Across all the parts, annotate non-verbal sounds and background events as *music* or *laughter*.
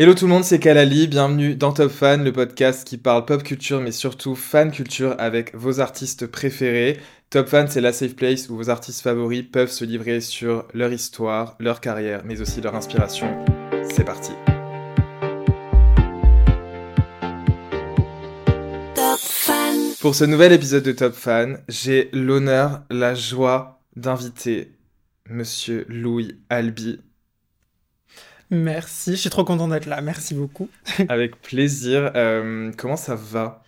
Hello tout le monde, c'est Kalali, bienvenue dans Top Fan, le podcast qui parle pop culture mais surtout fan culture avec vos artistes préférés. Top Fan, c'est la safe place où vos artistes favoris peuvent se livrer sur leur histoire, leur carrière, mais aussi leur inspiration. C'est parti. Pour ce nouvel épisode de Top Fan, j'ai l'honneur, la joie d'inviter Monsieur Louis Albi. Merci, je suis trop content d'être là, merci beaucoup. *laughs* Avec plaisir. Euh, comment ça va?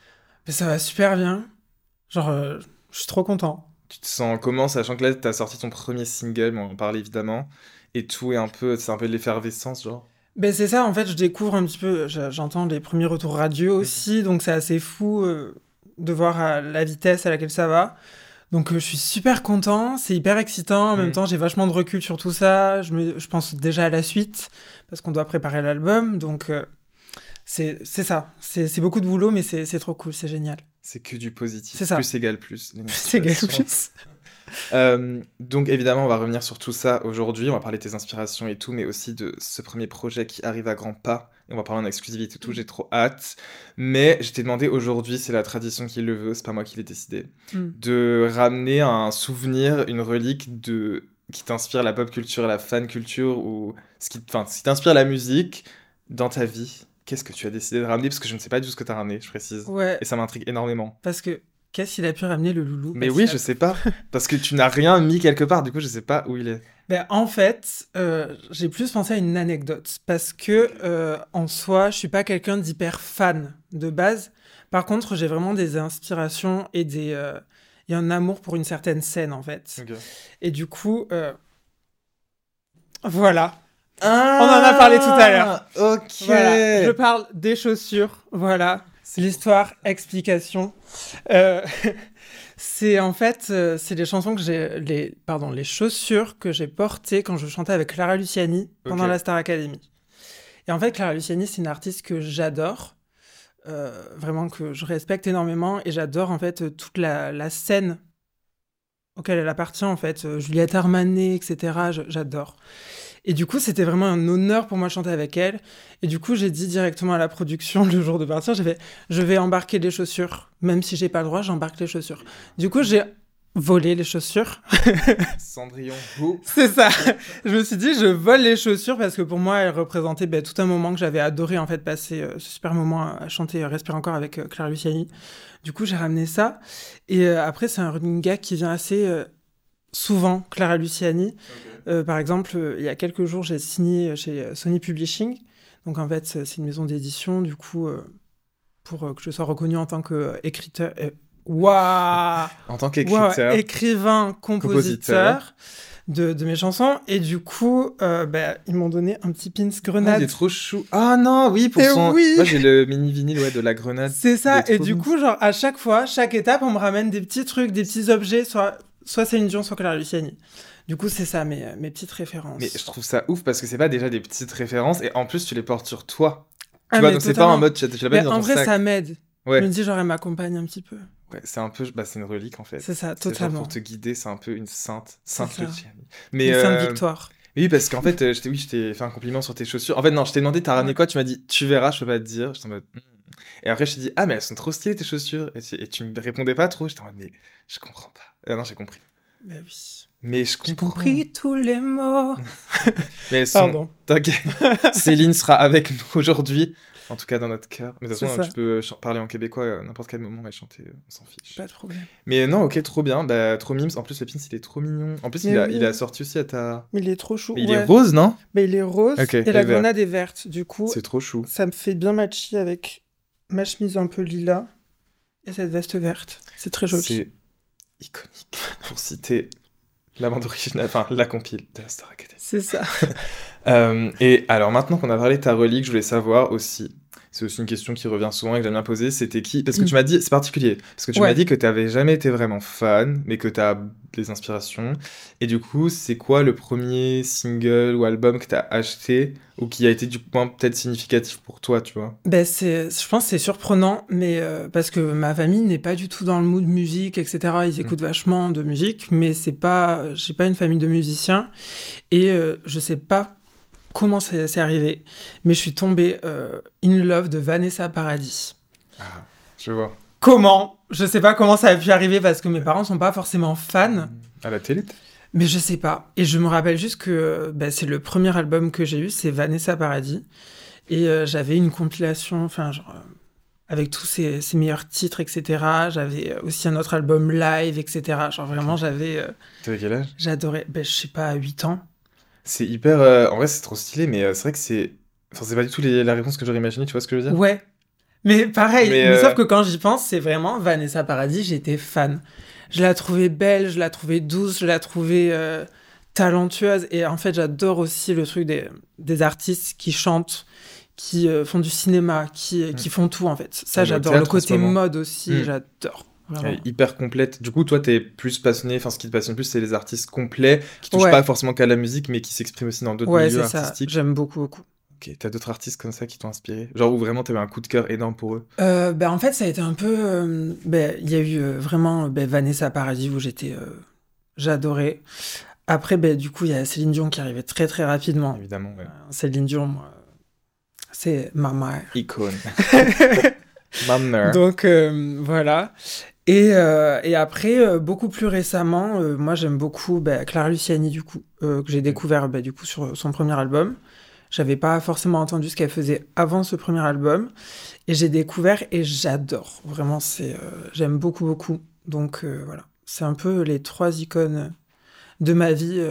Mais ça va super bien. Genre, euh, je suis trop content. Tu te sens comment, sachant que là, t'as sorti ton premier single, on en parle évidemment, et tout est un peu, c'est un peu de l'effervescence, genre? Ben c'est ça, en fait, je découvre un petit peu, je- j'entends les premiers retours radio aussi, donc c'est assez fou euh, de voir à la vitesse à laquelle ça va. Donc euh, je suis super content, c'est hyper excitant, en même temps j'ai vachement de recul sur tout ça, je, me, je pense déjà à la suite, parce qu'on doit préparer l'album, donc euh, c'est c'est ça, c'est beaucoup de boulot, mais c'est trop cool, c'est génial. C'est que du positif. C'est ça. Plus égale plus. les *laughs* C'est égal motivations. plus. *laughs* Euh, donc évidemment, on va revenir sur tout ça aujourd'hui. On va parler de tes inspirations et tout, mais aussi de ce premier projet qui arrive à grands pas. On va parler en exclusivité et tout. J'ai trop hâte. Mais je t'ai demandé aujourd'hui, c'est la tradition qui le veut, c'est pas moi qui l'ai décidé, Mm. de ramener un souvenir, une relique de qui t'inspire la pop culture, la fan culture ou ce qui, enfin, ce qui t'inspire la musique dans ta vie. Qu'est-ce que tu as décidé de ramener? Parce que je ne sais pas du tout ce que tu as ramené, je précise. Ouais, Et ça m'intrigue énormément. parce que qu'est-ce qu'il a pu ramener le loulou? Mais oui, a- je sais pas. *laughs* Parce que tu n'as rien mis quelque part, du coup, je sais pas où il est. Ben, en fait, euh, j'ai plus pensé à une anecdote parce que euh, en soi, je suis pas quelqu'un d'hyper fan de base. Par contre, j'ai vraiment des inspirations et des euh, et un amour pour une certaine scène en fait. Et du coup, euh, voilà. On en a parlé tout à l'heure. Ah, Ok. Voilà. Je parle des chaussures. Voilà. C'est l'histoire, explication. *laughs* C'est en fait, euh, c'est les chansons que j'ai, les, pardon, les chaussures que j'ai portées quand je chantais avec Clara Luciani pendant la Star Academy. Et en fait, Clara Luciani, c'est une artiste que j'adore, euh, vraiment que je respecte énormément, et j'adore en fait euh, toute la, la scène auquel elle appartient en fait, Juliette Armanet, etc. J'adore. Et du coup, c'était vraiment un honneur pour moi de chanter avec elle. Et du coup, j'ai dit directement à la production le jour de partir, j'ai fait, je vais embarquer les chaussures, même si j'ai pas le droit, j'embarque les chaussures. Du coup, j'ai volé les chaussures. *laughs* Cendrillon. Who C'est ça. je me suis dit, je vole les chaussures parce que pour moi, elles représentaient ben, tout un moment que j'avais adoré en fait passer euh, ce super moment à, chanter euh, Respire encore avec euh, Clara Luciani. Du coup, j'ai ramené ça. Et euh, après, c'est un running gag qui vient assez souvent, Clara Luciani. Euh, par exemple, euh, il y a quelques jours, j'ai signé chez Sony Publishing. Donc en fait, c'est c'est une maison d'édition. Du coup, euh, pour que je sois reconnu *laughs* en tant qu'écriteur. Waouh En tant Wow, qu'écriteur. écrivain, Compositeur. compositeur de, de mes chansons. Et du coup, euh, bah, ils m'ont donné un petit pins Ah, grenade. il est trop chou. Ah non, oui, pour Eh son. oui. Moi, j'ai le mini vinyle ouais, de la grenade. c'est ça. Et du coup, genre, à chaque fois, chaque étape, on me ramène des petits trucs, des petits objets, soit, soit Céline Dion, soit Clara Luciani. Du coup, c'est ça, mes, mes petites références. Mais je trouve ça ouf parce que c'est pas déjà des petites références et en plus tu les portes sur toi. Tu Ah, vois, donc c'est pas en mode tu tu l'as pas mis dans en ton vrai, sac. ça m'aide. Ouais. Je me dis, genre, elle m'accompagne un petit peu. Ouais, c'est un peu, bah, c'est une relique en fait. C'est ça, genre totalement. pour te guider, c'est un peu une sainte, sainte. Mais Une sainte euh, victoire. oui, parce qu'en fait, euh, je t'ai- oui, je t'ai fait un compliment sur tes chaussures. En fait, non, je t'ai demandé, t'as ramené quoi? Tu m'as dit, tu verras, je peux pas te dire. J'étais en mode. Hmm. Et après, je t'ai dit, ah, mais elles sont trop stylées tes chaussures. Et tu, et tu me répondais pas trop. J'étais en mode, mais je comprends pas. Ah non, j'ai compris. Bah oui. Mais je comprends. compris tous les mots. *laughs* Mais sont- Pardon. T'inquiète. *laughs* Céline sera avec nous aujourd'hui. En tout cas, dans notre cœur. Mais de toute façon, tu peux parler en québécois à n'importe quel moment et chanter, euh, on s'en fiche. Pas de problème. Mais non, ok, trop bien. Bah, trop mimes. En plus, le pins, il est trop mignon. En plus, il a, oui. il a sorti aussi à ta. Mais il est trop chou. Mais il ouais. est rose, non? Mais il est rose Ok, et la vert. grenade est verte. Du coup, C'est trop chou. ça me fait bien matcher avec ma chemise un peu lilas et cette veste verte. C'est très joli. C'est iconique. *laughs* Pour citer la bande originale, enfin la compile de la Star Academy. C'est ça. *laughs* Euh, et alors maintenant qu'on a parlé de ta relique, je voulais savoir aussi, c'est aussi une question qui revient souvent et que j'aime bien poser, c'était qui Parce que tu Mm. m'as dit, c'est particulier, parce que tu Ouais. m'as dit que tu n'avais jamais été vraiment fan, mais que tu as des inspirations. Et du coup, c'est quoi le premier single ou album que tu as acheté ou qui a été du point peut-être significatif pour toi, tu vois? Ben c'est, je pense que c'est surprenant, mais euh, parce que ma famille n'est pas du tout dans le mood musique, etc. Mm. Ils écoutent vachement de musique, mais c'est pas, j'ai pas une famille de musiciens et euh, je sais pas comment c'est, arrivé, mais je suis tombée euh, in love de Vanessa Paradis. Je vois. Comment? Je sais pas comment ça a pu arriver parce que mes parents sont pas forcément fans. À la télé Mais je sais pas. Et je me rappelle juste que bah, c'est le premier album que j'ai eu, c'est Vanessa Paradis. Et euh, j'avais une compilation, enfin, genre, euh, avec tous ses, ses meilleurs titres, etc. J'avais aussi un autre album live, etc. Genre, vraiment, j'avais. T'avais quel âge? J'adorais. Ben, je sais pas, 8 ans. C'est hyper. euh, En vrai, c'est trop stylé, mais euh, c'est vrai que c'est. Enfin, c'est pas du tout les- la réponse que j'aurais imaginé, tu vois ce que je veux dire? Ouais. Mais pareil, Mais, mais, euh, sauf que quand j'y pense, c'est vraiment Vanessa Paradis, j'étais fan. Je la trouvais belle, je la trouvais douce, je la trouvais euh, talentueuse. Et en fait, j'adore aussi le truc des, des artistes qui chantent, qui euh, font du cinéma, qui, qui font tout en fait. Ça, Mm. J'adore. Le théâtre en ce côté moment. mode aussi, Mm. j'adore. Est hyper complète. Du coup, toi, t'es plus passionné, enfin, ce qui te passionne plus, c'est les artistes complets, qui touchent Ouais. pas forcément qu'à la musique, mais qui s'expriment aussi dans d'autres Ouais, milieux artistiques. J'aime beaucoup, beaucoup. Ok, t'as d'autres artistes comme ça qui t'ont inspiré? Genre où vraiment t'avais un coup de cœur énorme pour eux? Euh, ben, en fait, ça a été un peu. euh, ben, Il y a eu euh, vraiment ben, Vanessa Paradis où j'étais. euh, J'adorais. Après, du coup, il y a Céline Dion qui arrivait très très rapidement. Évidemment, ouais. Euh, Céline Dion, c'est ma mère. Icône. *laughs* Donc euh, voilà. Et, euh, après, euh, beaucoup plus récemment, moi j'aime beaucoup bah, Clara Luciani, du coup, que j'ai découvert bah, du coup sur son premier album. J'avais pas forcément entendu ce qu'elle faisait avant ce premier album. Et j'ai découvert et j'adore. Vraiment, c'est, j'aime beaucoup, beaucoup. Donc voilà. C'est un peu les trois icônes de ma vie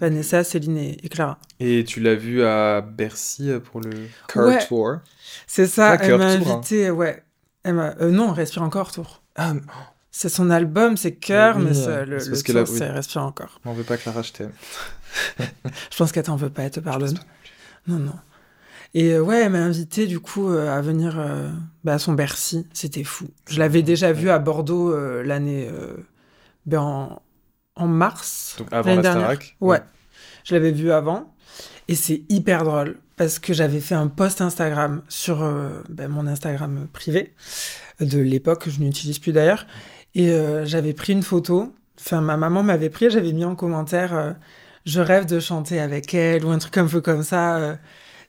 Vanessa, Céline et, et Clara. Et tu l'as vu à Bercy euh, pour le Ouais. Tour C'est ça, Ah, elle Cœur m'a Tour, hein. invité, ouais. Elle m'a- euh, non, Respire encore, tour. Ah, C'est son album, c'est Cœur, Oui, mais ça, le, c'est le tour, oui. c'est Respire encore. m'en veux pas, Clara, je t'aime. *laughs* Je pense qu'elle t'en veut pas, elle te pardonne. Non, non. Et euh, ouais, elle m'a invité du coup euh, à venir bah, à son Bercy. C'était fou. Je l'avais déjà vu à Bordeaux l'année ben, en, en mars. Donc avant la dernière. Starac Ouais. Je l'avais vu avant. Et c'est hyper drôle parce que j'avais fait un post Instagram sur euh, ben, mon Instagram privé de l'époque, que je n'utilise plus d'ailleurs. Et euh, j'avais pris une photo. Enfin, ma maman m'avait pris, j'avais mis en commentaire euh, Je rêve de chanter avec elle ou un truc un peu comme ça. euh,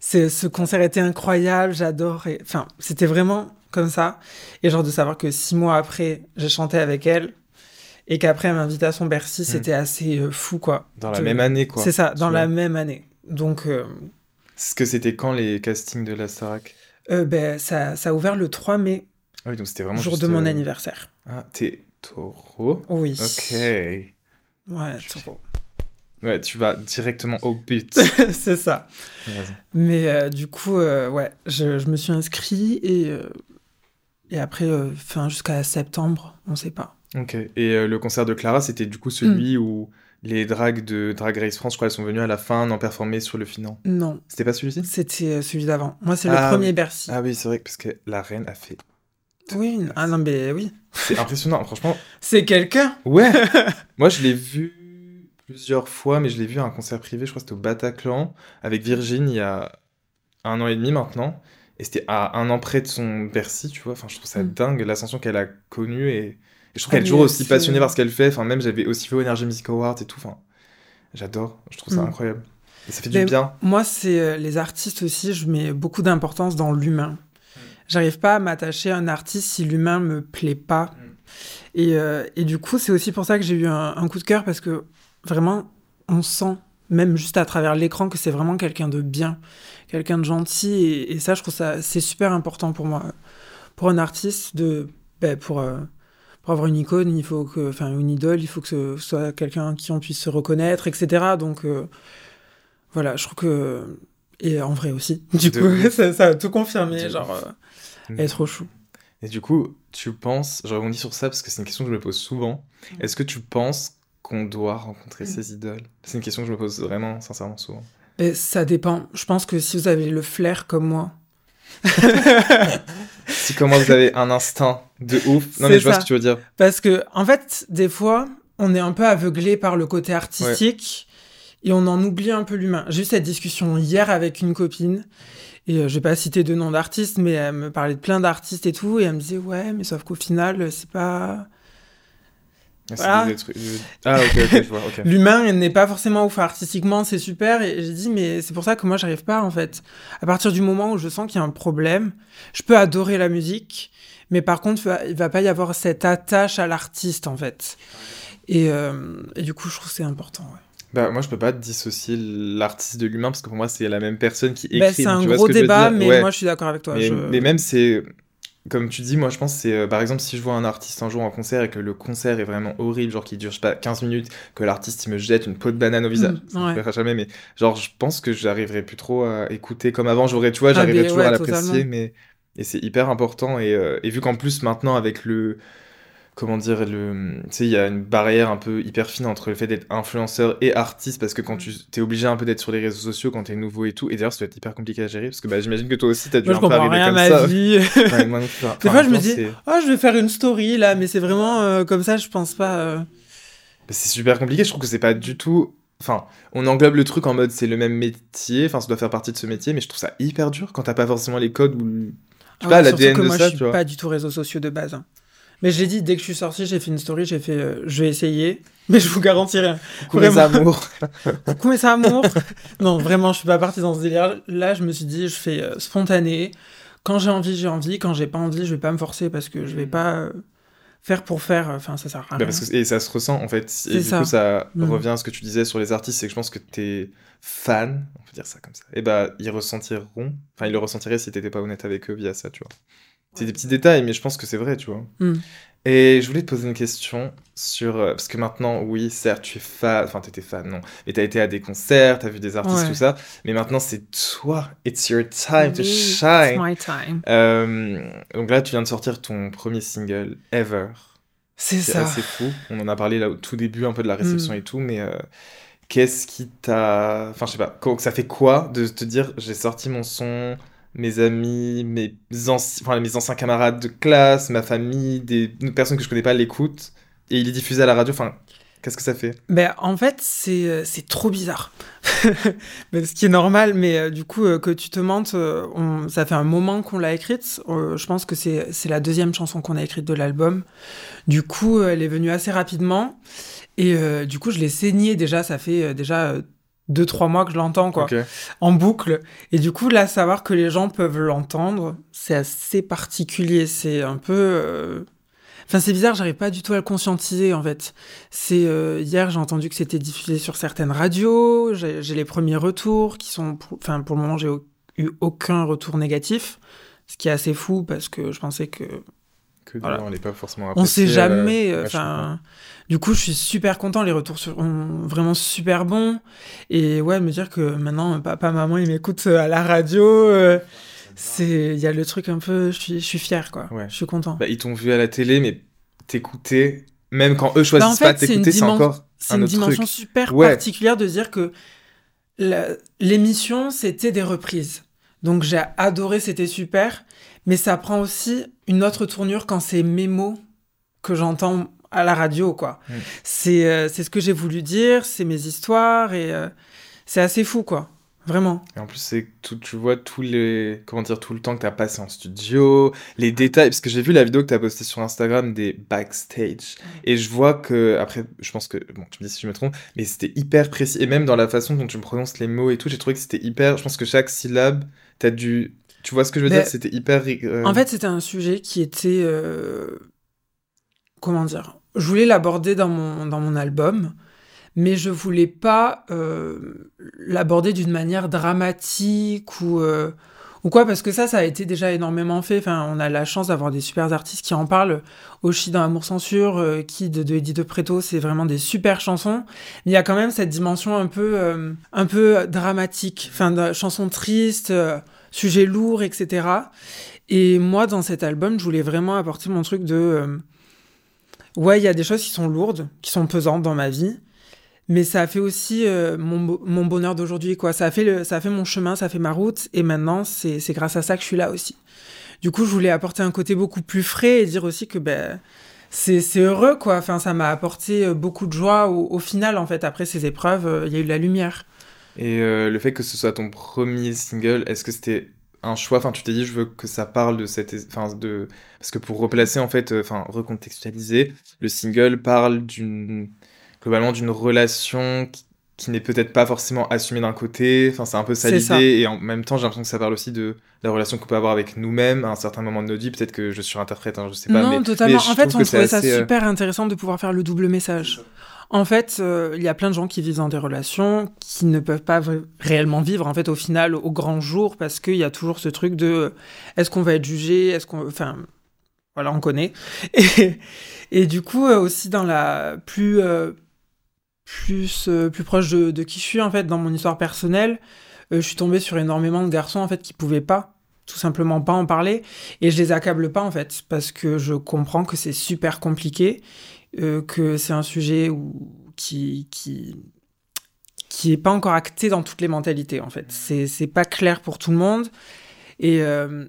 ce concert était incroyable, j'adore. Enfin, c'était vraiment comme ça. Et genre de savoir que six mois après, j'ai chanté avec elle et qu'après, elle m'invitait à son Bercy, c'était assez euh, fou, quoi. Dans la De- même année, quoi. C'est ça, dans la même année. Donc, euh, Est-ce que c'était quand les castings de la Starac euh, ben, ça, ça a ouvert le 3 mai, Ah oui, donc c'était vraiment jour juste, de mon euh, anniversaire. Ah, t'es taureau? Oui. Ok. Ouais, trop. Ouais, tu vas directement au but. *laughs* c'est ça. Mais euh, du coup, euh, ouais, je, je me suis inscrit et, euh, et après, fin jusqu'à septembre, on sait pas. Ok. Et euh, le concert de Clara, c'était du coup celui où les drags de Drag Race France, je crois, elles sont venues à la fin, n'en performer sur le final. Non, C'était pas celui-ci? C'était euh, celui d'avant. Moi, c'est Ah, le premier oui. Bercy. Ah oui, c'est vrai, parce que la reine a fait. oui, ah non, mais oui. C'est impressionnant, franchement. *laughs* C'est quelqu'un Ouais *laughs* Moi, je l'ai vu. plusieurs fois, mais je l'ai vu à un concert privé, je crois que c'était au Bataclan, avec Virgin il y a un an et demi maintenant. Et c'était à un an près de son Bercy, tu vois. Enfin, je trouve ça Mm. dingue, l'ascension qu'elle a connue. Et je trouve Ah, qu'elle est toujours aussi c'est- passionnée par ce qu'elle fait. Enfin, même j'avais aussi fait au Energy Music Awards et tout. Enfin, j'adore. Je trouve ça Mm. incroyable. Et ça fait Mais du bien. Moi, c'est euh, les artistes aussi, je mets beaucoup d'importance dans l'humain. J'arrive pas à m'attacher à un artiste si l'humain me plaît pas. Et, euh, et du coup, c'est aussi pour ça que j'ai eu un, un coup de cœur parce que vraiment, on sent, même juste à travers l'écran, que c'est vraiment quelqu'un de bien, quelqu'un de gentil. Et, et ça, je trouve ça, c'est super important pour moi. Pour un artiste, de, ben, pour, euh, pour avoir une icône, il faut que, enfin, une idole, il faut que ce soit quelqu'un qui on puisse se reconnaître, etc. Donc, euh, voilà, je trouve que. Et en vrai aussi. *laughs* Du De coup, ça, ça a tout confirmé. De Genre, euh, elle est trop chou. Et du coup, tu penses, je rebondis sur ça parce que c'est une question que je me pose souvent. Est-ce que tu penses qu'on doit rencontrer ses idoles? C'est une question que je me pose vraiment, sincèrement, souvent. Et ça dépend. Je pense que si vous avez le flair comme moi. *laughs* Si comment vous avez un instinct de ouf. Non, mais je vois ça. ce que tu veux dire. Parce que, en fait, des fois, on est un peu aveuglé par le côté artistique et on en oublie un peu l'humain. J'ai eu cette discussion hier avec une copine et euh, je vais pas citer de nom d'artiste, mais elle me parlait de plein d'artistes et tout et elle me disait ouais, mais sauf qu'au final, c'est pas Ah, Voilà. trucs- Ah, ok, ok, je vois, ok. *laughs* l'humain n'est pas forcément ouf artistiquement, c'est super et j'ai dit mais c'est pour ça que moi j'arrive pas en fait. À partir du moment où je sens qu'il y a un problème, je peux adorer la musique, mais par contre il va- pas y avoir cette attache à l'artiste en fait. Et, euh, et du coup je trouve que c'est important. ouais. Bah, moi, je peux pas dissocier l'artiste de l'humain parce que pour moi, c'est la même personne qui écrit. Bah, c'est un tu vois gros ce que débat, mais Ouais. moi je suis d'accord avec toi. mais, je- mais même, c'est. Comme tu dis, moi, je pense que c'est. euh, par exemple, si je vois un artiste un jour en concert et que le concert est vraiment horrible, genre qui dure, je sais pas, 15 minutes, que l'artiste il me jette une peau de banane au visage. Mm, ça me ouais. verra jamais, mais genre, je pense que j'arriverai plus trop à écouter comme avant. J'aurais, tu vois, Ah, j'arriverais mais toujours ouais, à l'apprécier, mais. Et c'est hyper important. Et, euh, et vu qu'en plus, maintenant, avec le. Comment dire, le, tu sais, il y a une barrière un peu hyper fine entre le fait d'être influenceur et artiste, parce que quand tu es obligé un peu d'être sur les réseaux sociaux quand t'es nouveau et tout, et d'ailleurs, ça doit être hyper compliqué à gérer, parce que bah, j'imagine que toi aussi, t'as dû Moi je un peu comprends arriver rien à comme ma ça. vie. *laughs* Ouais, moi. Enfin, Des fois je me dis, oh je vais faire une story là, mais c'est vraiment euh, comme ça, je pense pas. euh. bah, c'est super compliqué, je trouve que c'est pas du tout. Enfin, on englobe le truc en mode c'est le même métier, enfin, ça doit faire partie de ce métier, mais je trouve ça hyper dur quand t'as pas forcément les codes ou. Je sais Ah pas, ouais, l'ADN de moi, ça, je tu suis vois. pas du tout réseaux sociaux de base. hein. Mais je l'ai dit, dès que je suis sorti, j'ai fait une story, j'ai fait, euh, je vais essayer, *laughs* mais je vous garantis rien. Coucou vraiment. amours. *laughs* Coucou mes amours. non, vraiment, je suis pas partie dans ce délire. Là, je me suis dit, je fais euh, spontané. Quand j'ai envie, j'ai envie. Quand j'ai pas envie, je vais pas me forcer parce que je vais pas euh, faire pour faire. Enfin, ça sert à rien. Bah, parce que, et ça se ressent en fait. Et C'est du ça. coup, ça Mm. revient à ce que tu disais sur les artistes, c'est que je pense que tes fans, on peut dire ça comme ça, et bah ils ressentiront, enfin ils le ressentiraient si t'étais pas honnête avec eux via ça, tu vois. C'est des petits détails, mais je pense que c'est vrai, tu vois. Mm. Et je voulais te poser une question sur. euh, parce que maintenant, oui, certes, tu es fan. Enfin, t'étais fan, non. Mais t'as été à des concerts, t'as vu des artistes, Ouais. tout ça. Mais maintenant, c'est toi. It's your time to shine. It's my time. Euh, donc là, tu viens de sortir ton premier single, Ever. C'est C'est ça. assez fou. On en a parlé là au tout début un peu de la réception Mm. et tout, mais euh, qu'est-ce qui t'a. Enfin, je sais pas, ça fait quoi de te dire j'ai sorti mon son, mes amis, mes, enfin, mes anciens camarades de classe, ma famille, des personnes que je connais pas l'écoutent, et il est diffusé à la radio, enfin, qu'est-ce que ça fait? Ben, en fait, c'est euh, trop bizarre. mais *laughs* ce qui est normal, mais euh, du coup, euh, que tu te mentes, ça fait un moment qu'on l'a écrite. Je pense que c'est la deuxième chanson qu'on a écrite de l'album. Du coup, elle est venue assez rapidement. Et du coup, je l'ai saignée déjà. Ça fait déjà deux, trois mois que je l'entends, quoi, en boucle. Et du coup, là, savoir que les gens peuvent l'entendre, c'est assez particulier. C'est un peu. euh, Enfin, c'est bizarre, j'arrive pas du tout à le conscientiser en fait. C'est euh, hier, j'ai entendu que c'était diffusé sur certaines radios. J'ai les premiers retours qui sont, pour- enfin, pour le moment, j'ai eu aucun retour négatif, ce qui est assez fou parce que je pensais que Que du Voilà. on n'est pas forcément on sait jamais. euh, euh. Enfin, du coup, je suis super content. Les retours sont vraiment super bons. Et ouais, me dire que maintenant, papa, maman, ils m'écoutent à la radio. euh, c'est, il y a le truc un peu. Je suis, je suis fier, quoi. Ouais. Je suis content. Bah, ils t'ont vu à la télé, mais t'écouter, même quand eux Bah, en choisissent pas t'écouter, c'est encore C'est un une autre dimension truc. super Ouais. particulière de dire que la- l'émission, c'était des reprises. Donc j'ai adoré, c'était super. Mais ça prend aussi une autre tournure quand c'est mes mots que j'entends à la radio, quoi. Mm. C'est euh, ce que j'ai voulu dire, c'est mes histoires, et euh, c'est assez fou, quoi. Vraiment. Et en plus, c'est tout, tu vois tous les, comment dire, tout le temps que tu as passé en studio, les détails, parce que j'ai vu la vidéo que tu as postée sur Instagram des backstage. Et je vois que, après, je pense que, bon, tu me dis si je me trompe, mais c'était hyper précis. Et même dans la façon dont tu me prononces les mots et tout, j'ai trouvé que c'était hyper, je pense que chaque syllabe, tu as dû, tu vois ce que je veux Mais- dire, c'était hyper. euh, En fait, c'était un sujet qui était. euh, Comment dire? Je voulais l'aborder dans mon, dans mon album, mais je voulais pas euh, l'aborder d'une manière dramatique ou. euh, ou quoi, parce que ça, ça a été déjà énormément fait. Enfin, on a la chance d'avoir des super artistes qui en parlent. Oshi dans Amour Censure, euh, Kid de Eddie de Preto, c'est vraiment des super chansons. Mais il y a quand même cette dimension un peu, un peu dramatique. Enfin, de chansons tristes, sujets lourds, etc. Et moi, dans cet album, je voulais vraiment apporter mon truc de. euh, ouais, il y a des choses qui sont lourdes, qui sont pesantes dans ma vie. Mais ça a fait aussi euh, mon, bo- mon bonheur d'aujourd'hui, quoi. Ça a, fait ça a fait mon chemin, ça a fait ma route. Et maintenant, c'est grâce à ça que je suis là aussi. Du coup, je voulais apporter un côté beaucoup plus frais et dire aussi que ben, c'est heureux, quoi. Enfin, ça m'a apporté euh, beaucoup de joie au, final, en fait. Après ces épreuves, il y a eu de la lumière. Et euh, le fait que ce soit ton premier single, est-ce que c'était un choix? Enfin, tu t'es dit, je veux que ça parle de cette. Enfin, de. Parce que pour replacer, en fait, euh, enfin, recontextualiser, le single parle d'une. Globalement, d'une relation qui, qui n'est peut-être pas forcément assumée d'un côté. Enfin, c'est un peu ça l'idée. Et en même temps, j'ai l'impression que ça parle aussi de la relation qu'on peut avoir avec nous-mêmes à un certain moment de notre vie. Peut-être que je surinterprète, hein, je sais pas. non, mais, totalement. mais en fait, on trouvait ça euh, super intéressant de pouvoir faire le double message. En fait, euh, il y a plein de gens qui vivent dans des relations qui ne peuvent pas réellement vivre, en fait, au final, au grand jour, parce qu'il y a toujours ce truc de euh, est-ce qu'on va être jugé, est-ce qu'on. Enfin, voilà, on connaît. *laughs* Et, et du coup, euh, aussi dans la plus. Plus, euh, plus proche de, qui je suis, en fait, dans mon histoire personnelle, euh, je suis tombée sur énormément de garçons, en fait, qui pouvaient pas, tout simplement pas en parler. Et je les accable pas, en fait, parce que je comprends que c'est super compliqué, euh, que c'est un sujet où, qui, qui, qui est pas encore acté dans toutes les mentalités, en fait. C'est, c'est pas clair pour tout le monde. Et,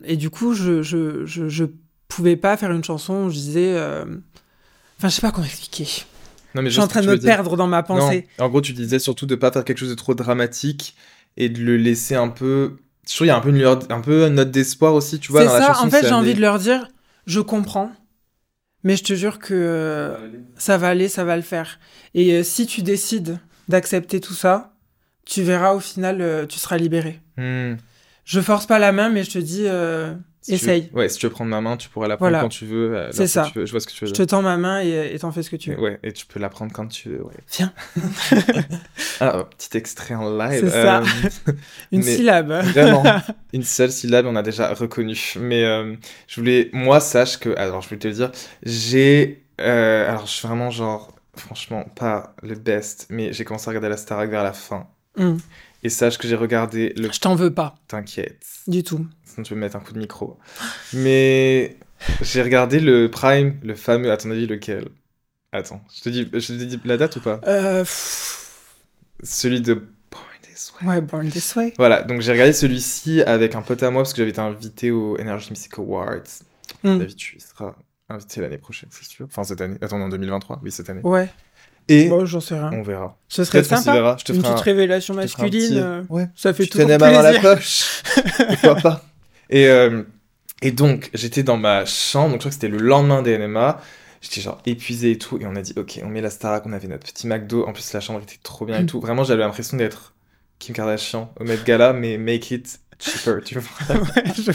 et du coup, je, je, je, je pouvais pas faire une chanson où je disais. Enfin, je sais pas comment expliquer. Non, mais Je suis en train de me perdre dans ma pensée. Non, en gros, tu disais surtout de pas faire quelque chose de trop dramatique et de le laisser un peu. Je trouve qu'il y a un peu une, un peu une note d'espoir aussi, tu vois. C'est dans la ça, chanson, en fait, j'ai envie de leur dire, je comprends, mais je te jure que ça va aller, ça va le faire. Et euh, si tu décides d'accepter tout ça, tu verras au final, euh, tu seras libéré. Hmm. Je force pas la main, mais je te dis, euh, Si tu veux- essaye. Ouais, si tu veux prendre ma main, tu pourras la prendre Voilà. quand tu veux. euh, C'est ça. tu veux. Je vois ce que tu veux Je te tends ma main et et t'en fais ce que tu veux. Ouais, et tu peux la prendre quand tu veux. Ouais. Viens. *laughs* Ah, oh, petit extrait en live. C'est ça. Euh, *laughs* Une mais- syllabe. *laughs* Vraiment. Une seule syllabe, on a déjà reconnu. Mais euh, je voulais, moi, sache que, alors je voulais te le dire, j'ai, euh, alors je suis vraiment genre, franchement, pas le best, mais j'ai commencé à regarder la Starac vers la fin. Hmm. Et sache que j'ai regardé le. Je t'en veux pas, T'inquiète, du tout. Sinon tu peux me mettre un coup de micro. Mais j'ai regardé le Prime, le fameux, à ton avis, lequel? Attends, je te dis, je te dis la date ou pas? Euh, Celui de Born This Way. ouais, Born This Way. Voilà, donc j'ai regardé celui-ci avec un pote à moi parce que j'avais été invité au Energy Music Awards. Hmm. David, tu seras invité l'année prochaine, c'est sûr. Enfin, cette année. Attends, en 2023, oui, cette année. Ouais, Et bon, j'en sais rien. on verra. Ce serait sympa. verra, je te Une petite un- révélation masculine. petit- euh, Ouais. Ça fait Tu toujours tenais ma main dans la plaisir. poche. *laughs* Pourquoi pas? Et, euh, et donc, j'étais dans ma chambre, donc je crois que c'était le lendemain des NMA. J'étais genre épuisé et tout, et on a dit, ok, on met la Starac, on avait notre petit McDo. En plus, la chambre était trop bien et Mm. tout. Vraiment, j'avais l'impression d'être Kim Kardashian au Met Gala, mais make it cheaper, tu vois. *laughs* Ouais, je-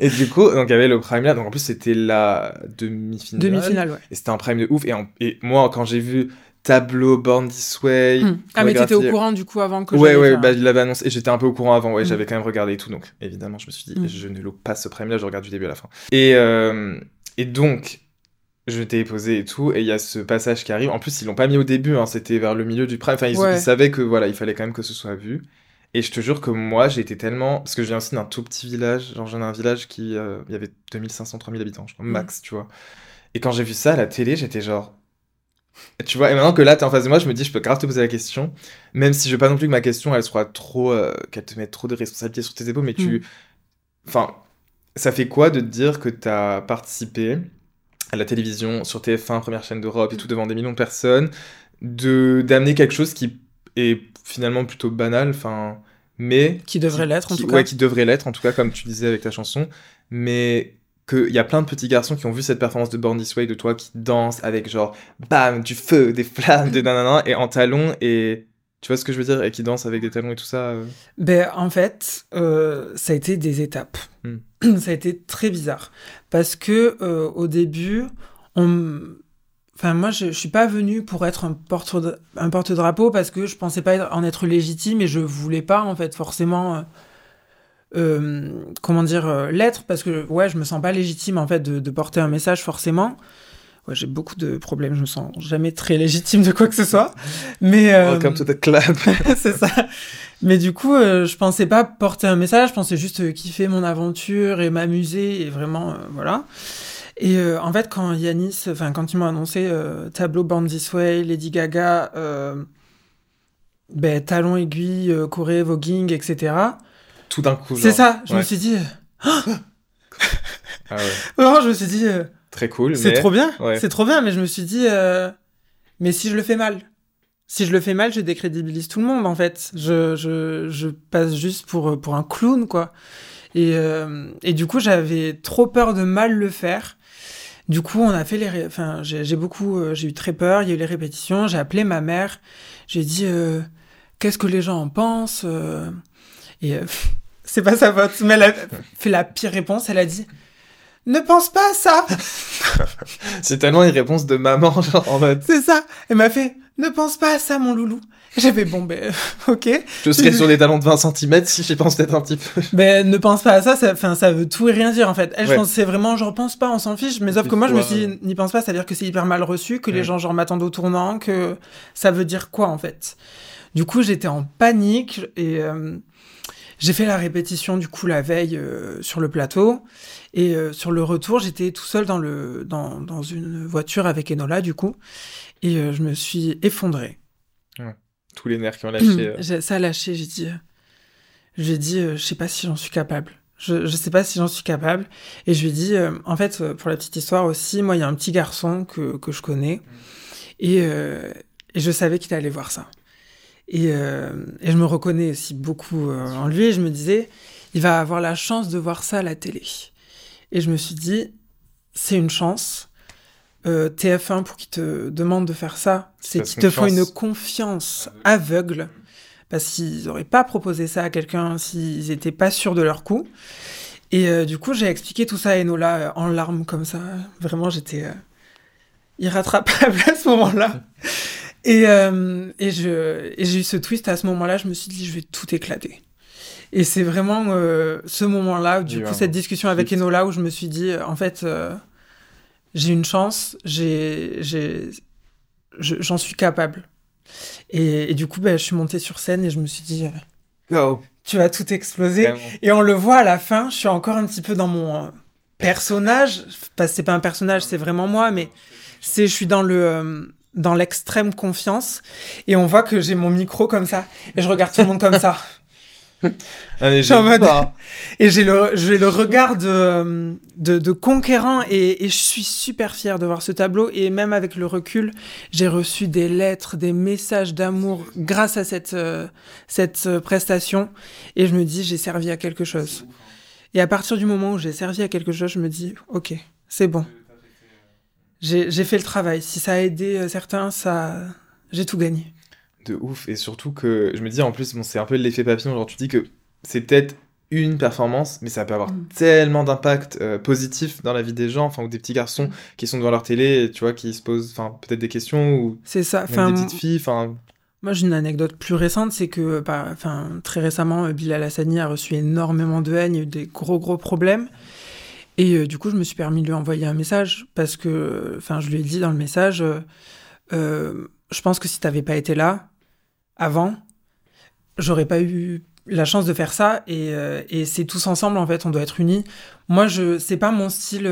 Et du coup, donc il y avait le prime là, donc en plus c'était la demi-finale. Demi-finale, ouais. Et c'était un prime de ouf. Et, en- et moi, quand j'ai vu tableau Born This Way, Hmm. Ah, mais t'étais au courant du coup avant que Ouais, ouais, faire- bah, il l'avait annoncé. Et j'étais un peu au courant avant. Ouais, Mm. j'avais quand même regardé et tout. Donc évidemment, je me suis dit, Mm. je ne loupe pas ce prime là, je regarde du début à la fin. Et, euh, et donc, je t'ai posé et tout. Et il y a ce passage qui arrive. En plus, ils l'ont pas mis au début, hein, c'était vers le milieu du prime. Enfin, ils, Ouais. ils savaient que voilà, il fallait quand même que ce soit vu. Et je te jure que moi, j'ai été tellement. Parce que je viens aussi d'un tout petit village. Genre, je viens d'un village qui. euh, Il y avait 2500, 3000 habitants, je crois, max, tu vois. Et quand j'ai vu ça à la télé, j'étais genre. *laughs* Tu vois, et maintenant que là, t'es en face de moi, je me dis, je peux grave te poser la question. Même si je veux pas non plus que ma question, elle soit trop. euh, qu'elle te mette trop de responsabilités sur tes épaules, mais tu. Mm. Enfin, ça fait quoi de te dire que t'as participé à la télévision, sur TF1, première chaîne d'Europe et tout devant des millions de personnes, de d'amener quelque chose qui est finalement plutôt banal, enfin, mais qui devrait l'être en qui- tout cas. Ouais, qui devrait l'être en tout cas, comme tu disais avec ta chanson, mais qu'il y a plein de petits garçons qui ont vu cette performance de Born This Way de toi qui danse avec genre bam du feu, des flammes, des nanana et en talons et tu vois ce que je veux dire et qui dansent avec des talons et tout ça. euh. Ben, en fait, euh, ça a été des étapes. Hmm. *clears throat* ça a été très bizarre. Parce que euh, au début, on... Enfin, moi, je, je suis pas venue pour être un porte- un porte-drapeau parce que je pensais pas être- en être légitime et je voulais pas, en fait, forcément, euh, comment dire, euh, l'être parce que, ouais, je me sens pas légitime, en fait, de, de porter un message, forcément. Ouais, j'ai beaucoup de problèmes, je me sens jamais très légitime de quoi que ce soit. Mais. euh, Welcome to the club. *laughs* c'est ça. Mais du coup, euh, je pensais pas porter un message, je pensais juste kiffer mon aventure et m'amuser et vraiment, voilà. Et en fait, quand Yanis, enfin, quand ils m'ont annoncé tableau Born This Way, Lady Gaga, ben, talons aiguilles, Corée, voguing, etc. tout d'un coup. C'est ça, je me suis dit, *gasps* Ah ouais. *laughs* vraiment, je me suis dit, euh, Très cool. c'est mais- trop bien, ouais. c'est trop bien, mais je me suis dit, euh, mais si je le fais mal Si je le fais mal, je décrédibilise tout le monde, en fait. Je, je, je passe juste pour, pour un clown, quoi. Et, euh, et du coup, j'avais trop peur de mal le faire. Du coup, on a fait les... ré- Enfin, j'ai beaucoup... euh, j'ai eu très peur, il y a eu les répétitions, j'ai appelé ma mère, j'ai dit, euh, qu'est-ce que les gens en pensent euh Et euh, c'est pas sa faute, mais elle a fait la pire réponse, elle a dit, ne pense pas à ça *laughs* C'est tellement une réponse de maman, *laughs* genre en mode C'est ça. Elle m'a fait Ne pense pas à ça, mon loulou. J'avais bon, ben, *laughs* ok. je serais sur des talons de 20 cm si j'y pense peut-être un petit peu. Ben, ne pense pas à ça, ça, enfin, ça veut tout et rien dire, en fait. Elle, Ouais. je pense c'est vraiment, genre, pense pas, on s'en fiche. Mais sauf que moi, je me suis dit, n'y pense pas, ça veut dire que c'est hyper mal reçu, que les gens, genre, m'attendent au tournant, que ça veut dire quoi, en fait. Du coup, j'étais en panique et euh, j'ai fait la répétition, du coup, la veille euh, sur le plateau. Et euh, sur le retour, j'étais tout seul dans, le, dans, dans une voiture avec Enola, du coup. Et euh, je me suis effondré. Tous les nerfs qui ont *clears throat* lâché. Ça a lâché, j'ai dit. J'ai dit, je sais pas si j'en suis capable. Je, je sais pas si j'en suis capable. Et je lui ai dit, en fait, pour la petite histoire aussi, moi, il y a un petit garçon que, que je connais. Et, euh, et je savais qu'il allait voir ça. Et, euh, et je me reconnais aussi beaucoup euh, en lui. Et je me disais, il va avoir la chance de voir ça à la télé. Et je me suis dit, c'est une chance. Euh, TF1, pour qu'ils te demandent de faire ça, c'est qu'ils te font une confiance. confiance aveugle. Parce qu'ils n'auraient pas proposé ça à quelqu'un s'ils n'étaient pas sûrs de leur coup. Et du coup, j'ai expliqué tout ça à Enola en larmes comme ça. Vraiment, j'étais irrattrapable *laughs* à ce moment-là. Et, euh, et, je, et j'ai eu ce twist à ce moment-là, je me suis dit, je vais tout éclater. Et c'est vraiment euh, ce moment-là, du coup, cette discussion avec. Enola, où je me suis dit, euh, en fait, euh, j'ai une chance, j'ai, j'ai, je- j'en suis capable. Et, et du coup, ben, je suis montée sur scène et je me suis dit, euh, Go. tu vas tout exploser. Vraiment. Et on le voit à la fin, je suis encore un petit peu dans mon euh, personnage. Parce que c'est pas un personnage, c'est vraiment moi, mais c'est je suis dans le euh, dans l'extrême confiance et on voit que j'ai mon micro comme ça et je regarde tout le monde comme ça. *laughs* Mais Je suis en j'ai mode-. *laughs* Et j'ai le j'ai le regard de, de de conquérant et, et je suis super fière de voir ce tableau et même avec le recul, j'ai reçu des lettres, des messages d'amour grâce à cette euh, cette euh, prestation et je me dis j'ai servi à quelque chose. Et à partir du moment où j'ai servi à quelque chose, je me dis OK, c'est bon. J'ai fait le travail. Si ça a aidé euh, certains, ça j'ai tout gagné. De ouf. Et surtout que je me dis en plus, bon, c'est un peu l'effet papillon. Genre, tu dis que c'est peut-être une performance, mais ça peut avoir Mm. tellement d'impact euh, positif dans la vie des gens, enfin, ou des petits garçons qui sont devant leur télé, et, tu vois, qui se posent, enfin, peut-être des questions, ou C'est ça. même Enfin, des petites filles, enfin, Moi, j'ai une anecdote plus récente, c'est que, par- enfin, très récemment, euh, Bilal Hassani a reçu énormément de haine, il y a eu des gros, gros problèmes. Et euh, du coup, je me suis permis de lui envoyer un message parce que, enfin, je lui ai dit dans le message, euh, euh, je pense que si t'avais pas été là avant, j'aurais pas eu la chance de faire ça. Et, c'est tous ensemble, en fait, on doit être unis. Moi, je, c'est pas mon style.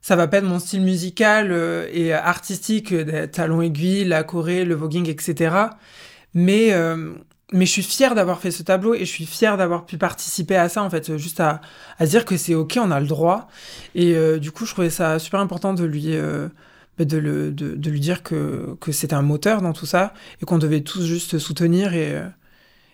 ça va pas être mon style musical et artistique, talons aiguilles, la Corée, le voguing, etc. Mais mais je suis fière d'avoir fait ce tableau et je suis fière d'avoir pu participer à ça, en fait, juste à, à dire que c'est ok, on a le droit. Et euh, du coup, je trouvais ça super important de lui, euh, bah, de, le, de, lui dire que, que c'était un moteur dans tout ça et qu'on devait tous juste soutenir et, euh,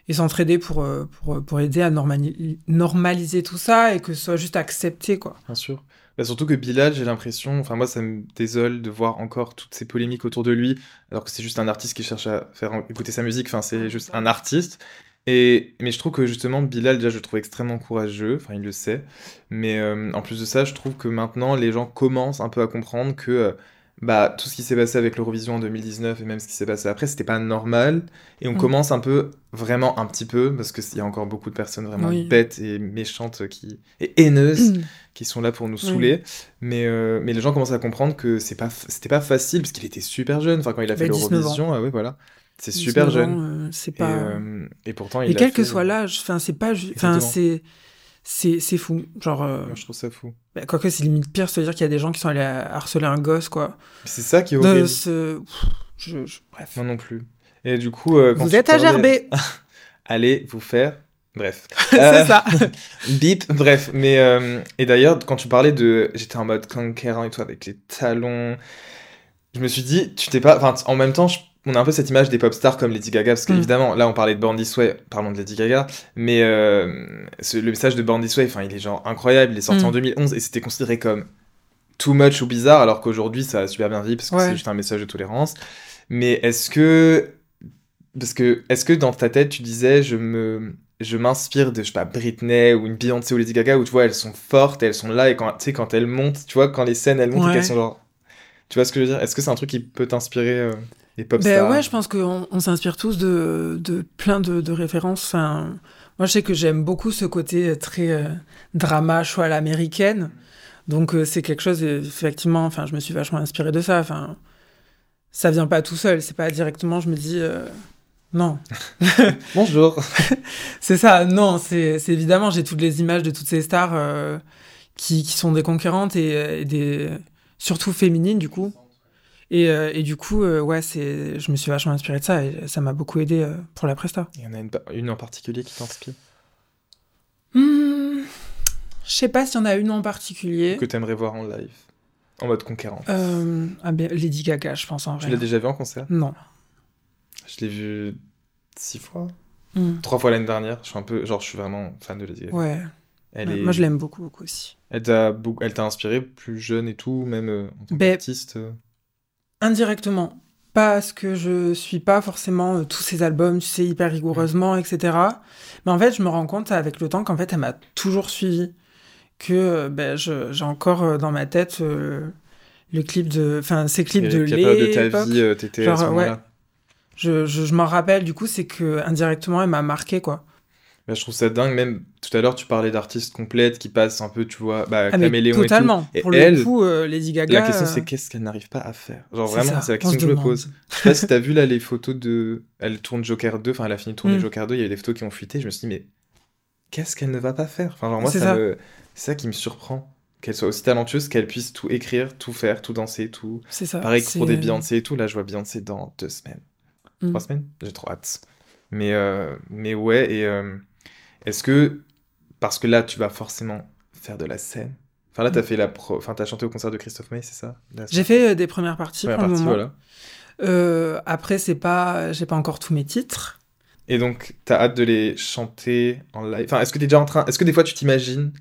et s'entraider pour, pour, pour aider à normali- normaliser tout ça et que ce soit juste accepté, quoi. Bien sûr. Bah, surtout que Bilal, j'ai l'impression, enfin moi ça me désole de voir encore toutes ces polémiques autour de lui, alors que c'est juste un artiste qui cherche à faire écouter sa musique, enfin c'est juste un artiste. Et, mais je trouve que justement Bilal, déjà je le trouve extrêmement courageux, enfin il le sait, mais euh, en plus de ça, je trouve que maintenant les gens commencent un peu à comprendre que euh, bah, tout ce qui s'est passé avec l'Eurovision en 2019 et même ce qui s'est passé après, c'était pas normal, et on Mm. commence un peu, vraiment un petit peu, parce qu'il y a encore beaucoup de personnes vraiment Oui. bêtes et méchantes qui, et haineuses *clears throat* qui sont là pour nous Oui. saouler. Mais, euh, mais les gens commencent à comprendre que c'est pas, c'était pas facile, parce qu'il était super jeune. Enfin, quand il a fait Bah, 19 l'Eurovision, ah ouais, voilà. C'est super 19 jeune. euh, c'est Et, pas. euh, et pourtant, il Et quel que soit l'âge, enfin, c'est pas. Enfin, c'est. Fou. Genre. euh, Moi, je trouve ça fou. bah, Quoique, c'est limite pire, c'est-à-dire qu'il y a des gens qui sont allés harceler un gosse, quoi. C'est ça qui est horrible. ce- je- je- Bref. Moi non plus. Et du coup, quand Vous êtes à parlais- gerber *laughs* Allez vous faire. Bref. *laughs* C'est Euh, ça *laughs* Bip, bref, mais euh, et d'ailleurs quand tu parlais de, j'étais en mode conquérant et tout avec les talons, je me suis dit, tu t'es pas, enfin en même temps, je- on a un peu cette image des pop stars comme Lady Gaga parce Mm. qu'évidemment là on parlait de Born This Way, parlons de Lady Gaga, mais euh, ce- le message de Born This Way, enfin il est genre incroyable, il est sorti Mm. en 2011 et c'était considéré comme too much ou bizarre alors qu'aujourd'hui ça a super bien vie parce que Ouais. c'est juste un message de tolérance. Mais est-ce que parce que est-ce que dans ta tête tu disais je me je m'inspire de je sais pas Britney ou une Beyoncé ou Lady Gaga où tu vois elles sont fortes, elles sont là et quand tu sais quand elles montent, tu vois quand les scènes elles montent et Ouais. qu'elles sont genre tu vois ce que je veux dire? Est-ce que c'est un truc qui peut t'inspirer euh, les pop Ben stars? ouais, je pense qu'on on s'inspire tous de, de plein de, de références. Enfin, moi, je sais que j'aime beaucoup ce côté très euh, drama, choix à l'américaine. Donc, euh, c'est quelque chose, euh, effectivement, enfin, je me suis vachement inspirée de ça. Enfin, ça vient pas tout seul. C'est pas directement, je me dis, euh, non. *laughs* Bonjour. *laughs* C'est ça, non, c'est évidemment, j'ai toutes les images de toutes ces stars euh, qui, qui sont des conquérantes et, et des surtout féminines du coup. Et, euh, et du coup, euh, ouais, c'est, je me suis vachement inspirée de ça et ça m'a beaucoup aidé euh, pour la presta. Il y en a une, une en particulier qui t'inspire? Hmm, je sais pas s'il y en a une en particulier. que t'aimerais voir en live? En mode conquérant. Euh, ah ben, Lady Gaga, je pense en Tu vrai. l'as déjà vu en concert? Non. Je l'ai vu six fois, Hmm, trois fois l'année dernière. Je suis un peu genre je suis vraiment fan de Lady Gaga. Ouais. Elle Ouais, est Moi, je l'aime beaucoup, beaucoup aussi. Elle t'a beaucoup... inspiré plus jeune et tout, même euh, en tant Ben, qu'artiste. euh? Indirectement. Parce que je suis pas forcément euh, tous ces albums, tu sais, hyper rigoureusement, etc. Mais en fait, je me rends compte avec le temps qu'en fait, elle m'a toujours suivi. Que euh, ben, j'ai encore dans ma tête le clip de. Enfin, ces clips de quelle période de ta vie t'étais à ce ouais. Je, je, je m'en rappelle, du coup, c'est que indirectement, elle m'a marqué, quoi. Bah, je trouve ça dingue, même tout à l'heure tu parlais d'artistes complètes qui passent un peu, tu vois, bah, Ah, Caméléon totalement. et tout. Pour et elle, le coup, euh, Lady Gaga. la question euh, c'est qu'est-ce qu'elle n'arrive pas à faire? Genre vraiment, ça, c'est la on question que je me pose. Je sais pas si t'as vu là les photos de. Elle tourne Joker 2, enfin elle a fini de tourner Mm. Joker 2, il y avait des photos qui ont fuité, je me suis dit, mais qu'est-ce qu'elle ne va pas faire? Enfin, genre moi, C'est ça, ça. me- c'est ça qui me surprend. Qu'elle soit aussi talentueuse, qu'elle puisse tout écrire, tout faire, tout danser, tout. C'est ça. Pareil que pour des Beyoncé et tout, là je vois Beyoncé dans deux semaines. Mm. Trois semaines J'ai trop hâte. Mais, euh, mais ouais, et euh, est-ce que, parce que là tu vas forcément faire de la scène, enfin là t'as fait la pro... enfin t'as chanté au concert de Christophe May, c'est ça? Mm. J'ai fait euh, des premières parties première pour le moment. voilà. Après, c'est pas, j'ai pas encore tous mes titres. Et donc t'as hâte de les chanter en live? Enfin, est-ce que t'es déjà en train, est-ce que des fois tu t'imagines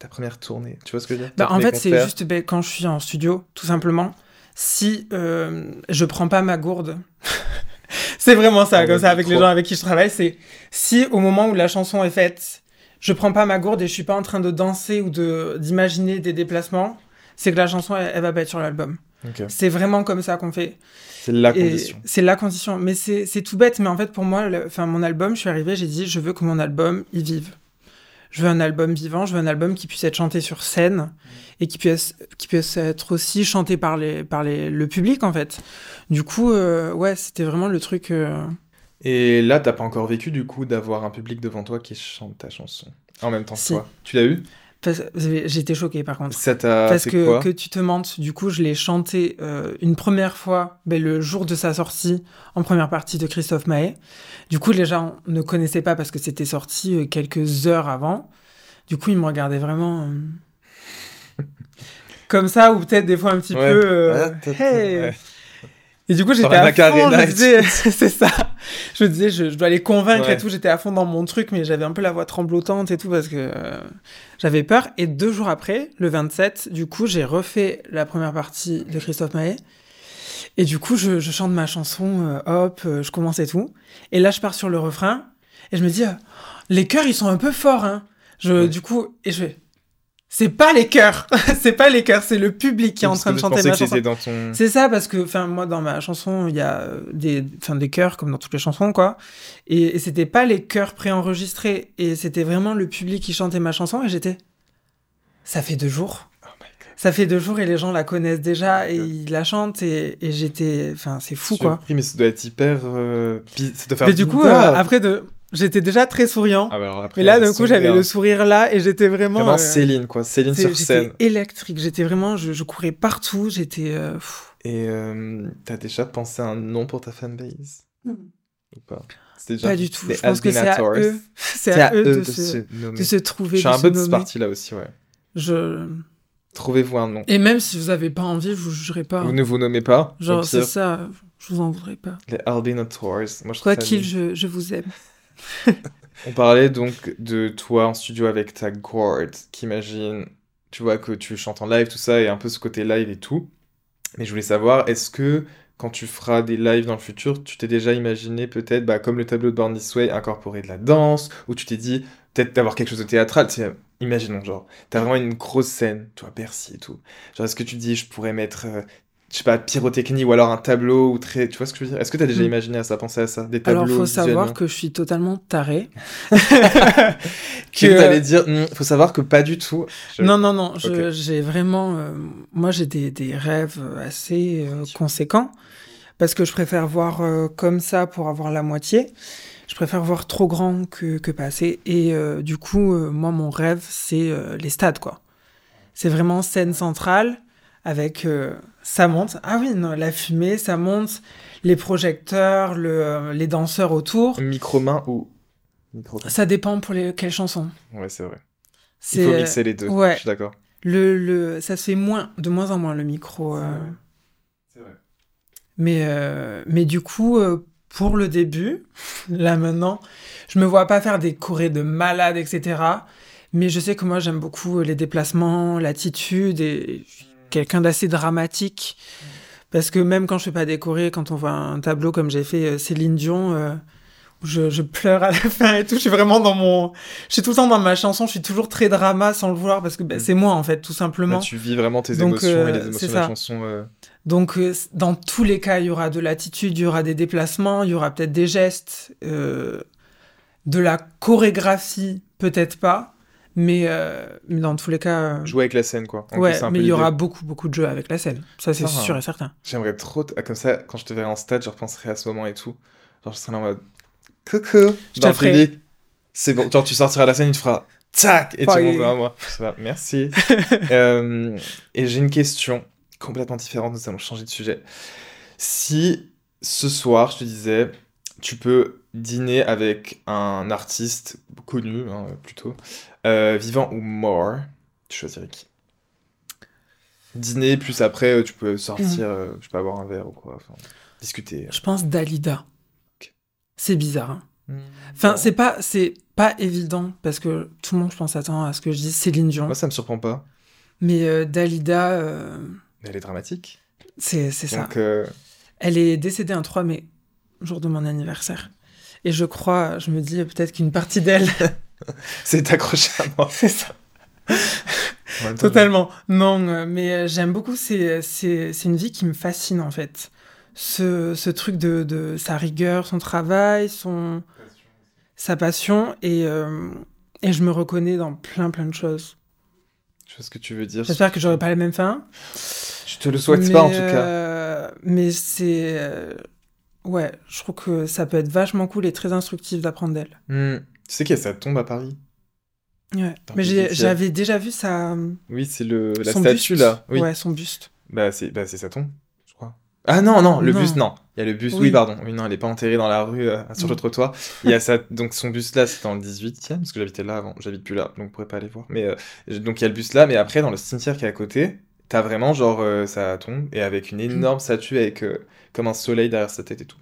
ta première tournée? Tu vois ce que je veux dire? Bah, en fait, c'est juste ben, quand je suis en studio, tout simplement. Si euh, je prends pas ma gourde, *laughs* c'est vraiment ça, Ah, comme ça, avec les gens avec qui je travaille, c'est si au moment où la chanson est faite, je prends pas ma gourde et je suis pas en train de danser ou de d'imaginer des déplacements, c'est que la chanson, elle, elle va pas être sur l'album. C'est vraiment comme ça qu'on fait. C'est la condition. C'est la condition. Mais c'est tout bête. Mais en fait, pour moi, le- mon album, je suis arrivée, j'ai dit, je veux que mon album, il vive. Je veux un album vivant, je veux un album qui puisse être chanté sur scène et qui puisse, qui puisse être aussi chanté par, les, par les, le public, en fait. Du coup, euh, ouais, c'était vraiment le truc... euh, Et là, t'as pas encore vécu du coup d'avoir un public devant toi qui chante ta chanson en même temps que Si. toi. Tu l'as eu? J'étais choquée par contre. Ça t'a Parce que, quoi que tu te mentes, du coup, je l'ai chanté euh, une première fois ben, le jour de sa sortie en première partie de Christophe Maé. Du coup, les gens ne connaissaient pas parce que c'était sorti euh, quelques heures avant. Du coup, ils me regardaient vraiment euh, *laughs* comme ça, ou peut-être des fois un petit Ouais. peu. euh, Ouais, peut-être, hey. ouais. Et du coup, j'étais à fond, je disais, *laughs* c'est ça. Je me disais, je, je dois les convaincre Ouais. et tout. J'étais à fond dans mon truc, mais j'avais un peu la voix tremblotante et tout parce que euh, j'avais peur. Et deux jours après, le 27, du coup, j'ai refait la première partie de Christophe Maé. Et du coup, je, je chante ma chanson, euh, hop, euh, je commence et tout. Et là, je pars sur le refrain et je me dis, les chœurs, ils sont un peu forts, hein. Je, Ouais. Du coup, et je fais, c'est pas les chœurs, *laughs* c'est pas les chœurs, c'est le public qui est en train de chanter ma chanson. ton. C'est ça parce que enfin moi dans ma chanson il y a euh, des enfin des chœurs comme dans toutes les chansons quoi et, et c'était pas les chœurs préenregistrés et c'était vraiment le public qui chantait ma chanson et j'étais ça fait deux jours Oh my God. ça fait deux jours et les gens la connaissent déjà et ils la chantent et, et j'étais enfin c'est fou quoi Surpris, mais ça doit être hyper. euh, Ça doit faire mais du coup euh, après de j'étais déjà très souriant Ah bah alors après, et là d'un coup j'avais le sourire là et j'étais vraiment Vraiment euh, Céline, quoi. Céline sur scène. j'étais électrique j'étais vraiment je, je courais partout j'étais euh. Et euh, t'as déjà pensé à un nom pour ta fanbase? Ou pas? C'était déjà pas du tout je pense que c'est à eux *laughs* c'est à eux de, se, se nommer. de se trouver Je suis de un peu de ce nommer. parti-là aussi, ouais. Je... Trouvez-vous un nom. Et même si vous avez pas envie, je vous jugerai pas. Vous ne vous nommez pas Genre, c'est ça, je vous en voudrais pas. Les Albinators. Moi, je trouve Quoi ça qu'il, je, je vous aime. *laughs* On parlait donc de toi en studio avec ta gourd, qu'imagine, tu vois, que tu chantes en live, tout ça, et un peu ce côté live et tout. Mais je voulais savoir, est-ce que quand tu feras des lives dans le futur, tu t'es déjà imaginé peut-être, bah, comme le tableau de Born This Way, incorporer de la danse, ou tu t'es dit peut-être d'avoir quelque chose de théâtral, imaginons, genre, t'as vraiment une grosse scène, tu vois, Bercy et tout. Genre, est-ce que tu dis, je pourrais mettre, euh, je sais pas, pyrotechnie, ou alors un tableau, ou très, tu vois ce que je veux dire? Est-ce que t'as déjà Mm. imaginé à ça, pensé à ça? Des tableaux Alors, faut savoir que je suis totalement tarée. *laughs* *laughs* Que t'allais dire, Hmm, faut savoir que pas du tout. Je- Non, non, non, j'ai vraiment... euh, moi, j'ai des, des rêves assez euh, conséquents, parce que je préfère voir euh, comme ça pour avoir la moitié. Je préfère voir trop grand que, que pas assez. Et euh, du coup, euh, moi, mon rêve, c'est euh, les stades, quoi. C'est vraiment scène centrale, avec... euh, ça monte. Ah oui, non, la fumée, ça monte. Les projecteurs, le, euh, les danseurs autour. Micro-main ou micro Ça dépend pour les, quelles chansons. Ouais, c'est vrai. Il faut mixer les deux. ouais. Je suis d'accord. le, le, ça se fait moins, de moins en moins le micro. euh. C'est vrai. Mais, euh, mais du coup, euh, pour le début, là maintenant, je me vois pas faire des chorés de malades, etc. Mais je sais que moi, j'aime beaucoup les déplacements, l'attitude et quelqu'un d'assez dramatique. Parce que même quand je fais pas chorés, quand on voit un tableau comme j'ai fait euh, Céline Dion, euh, où je, je pleure à la *laughs* fin et tout, je suis vraiment dans mon... Je suis tout le temps dans ma chanson, je suis toujours très drama sans le vouloir parce que ben, Mm. c'est moi en fait, tout Là, simplement. tu vis vraiment tes Donc, émotions et euh, les émotions de la chanson. euh, Donc, euh, dans tous les cas, il y aura de l'attitude, il y aura des déplacements, il y aura peut-être des gestes, de la chorégraphie, peut-être pas, mais, euh, mais dans tous les cas, euh, Jouer avec la scène, quoi. En ouais, mais il y aura beaucoup, beaucoup de jeux avec la scène. Ça, c'est sûr et certain. J'aimerais trop, ah, comme ça, quand je te verrai en stade, je repenserai à ce moment et tout. Genre, je serai là en mode coucou Je public. C'est bon. Genre, tu sortiras la scène, il te fera tac et tu monteras à moi. Ça va, merci. *laughs* Euh, et j'ai une question complètement différente, nous allons changer de sujet. Si ce soir, je te disais, tu peux dîner avec un artiste connu, hein, plutôt, euh, vivant ou mort, tu choisirais qui? Dîner, plus après, euh, tu peux sortir, euh, je pas, boire un verre ou quoi, enfin, discuter. Je pense Dalida. C'est bizarre. hein. Enfin, c'est pas, c'est pas évident parce que tout le monde, je pense, attend à ce que je dise Céline Dion. Moi, ça me surprend pas. Mais euh, Dalida, Mais elle est dramatique. c'est ça. Donc, Elle est décédée un 3 mai, jour de mon anniversaire. Et je crois, je me dis peut-être qu'une partie d'elle. *laughs* c'est accroché à moi. *laughs* c'est ça. Totalement. Non, euh, mais euh, j'aime beaucoup. C'est, c'est, c'est une vie qui me fascine en fait. Ce, ce truc de, de sa rigueur, son travail, son, sa passion. Et, euh, et je me reconnais dans plein, plein de choses. Je sais ce que tu veux dire? J'espère que j'aurai pas la même fin. Je te le souhaite mais, pas, en tout cas. euh, mais c'est. euh, ouais, je trouve que ça peut être vachement cool et très instructif d'apprendre d'elle. Hmm. Tu sais qu'il y a sa tombe à Paris? Ouais. Mais le j'ai- 18e. j'avais déjà vu sa. Oui, c'est le la son statue buste. là. Oui. Ouais, son buste. Bah c'est bah sa tombe, je crois. Ah non non, le Non. buste non. Il y a le buste. Oui, Oui. pardon. Oui non, elle est pas enterrée dans la rue euh, sur le Non. trottoir. *laughs* Il y a ça donc son buste là, c'est dans le 18e parce que j'habitais là avant. J'habite plus là, donc je pourrais pas aller voir. Mais euh, donc il y a le buste là, mais après dans le cimetière qui est à côté, t'as vraiment genre euh, sa tombe et avec une énorme statue avec euh, comme un soleil derrière sa tête et tout.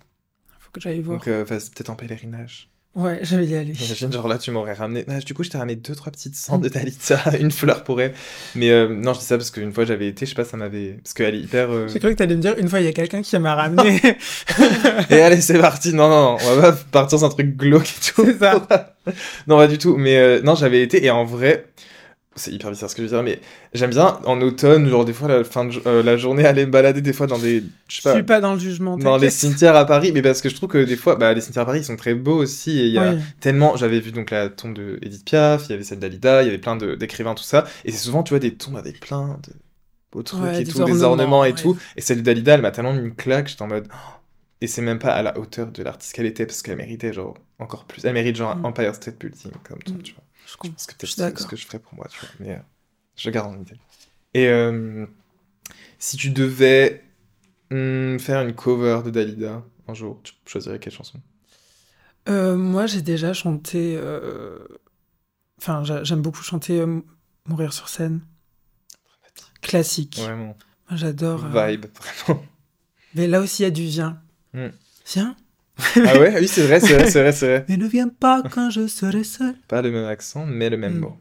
Faut que j'aille voir. Donc euh, vas- peut-être en pèlerinage. Ouais, *laughs* je vais y aller. J'imagine, genre là, tu m'aurais ramené. Ah, du coup, je t'ai ramené deux, trois petites cendres de Talita, *laughs* une fleur pour elle. Mais euh, non, je dis ça parce qu'une fois j'avais été, je sais pas, ça m'avait. Parce qu'elle est hyper. euh, J'ai cru que t'allais me dire, une fois, il y a quelqu'un qui m'a ramené. *laughs* Et allez, c'est parti. Non, non, non, on va pas partir sur un truc glauque et tout. C'est ça. non, pas du tout. Mais euh, non, j'avais été, et en vrai, c'est hyper bizarre ce que je veux dire, mais j'aime bien en automne, genre des fois, la, fin de, euh, la journée, aller me balader des fois dans des. Je sais pas. suis pas dans le jugement. Dans les cimetières à Paris, mais parce que je trouve que des fois, bah, les cimetières à Paris, ils sont très beaux aussi, et il y a Oui. tellement. J'avais vu donc la tombe de Edith Piaf, il y avait celle d'Alida, il y avait plein d'écrivains, tout ça, et c'est souvent, tu vois, des tombes avec plein de beaux trucs Ouais, et des tout, des ornements, ornements et ouais. tout, et celle d'Alida, elle m'a tellement mis une claque, j'étais en mode. oh. Et c'est même pas à la hauteur de l'artiste qu'elle était, parce qu'elle méritait, genre, encore plus. Elle mérite, genre, un Mm. Empire State Building, comme toi, Mm. tu vois. Je comprends. Peut-être c'est ce que je ferais pour moi, tu vois. Mais euh, je garde en idée. Et euh, si tu devais hum, faire une cover de Dalida un jour, tu choisirais quelle chanson? Euh, moi, j'ai déjà chanté. euh, Enfin, j'a- j'aime beaucoup chanter euh, Mourir sur scène. Classique. Vraiment. J'adore. euh, Vibe, vraiment. Mais là aussi, il y a du viens. Mm. Viens. Ah ouais? Oui, c'est vrai, c'est vrai, c'est vrai, c'est vrai. Mais ne viens pas quand je serai seul. Pas le même accent, mais le même Mm. mot.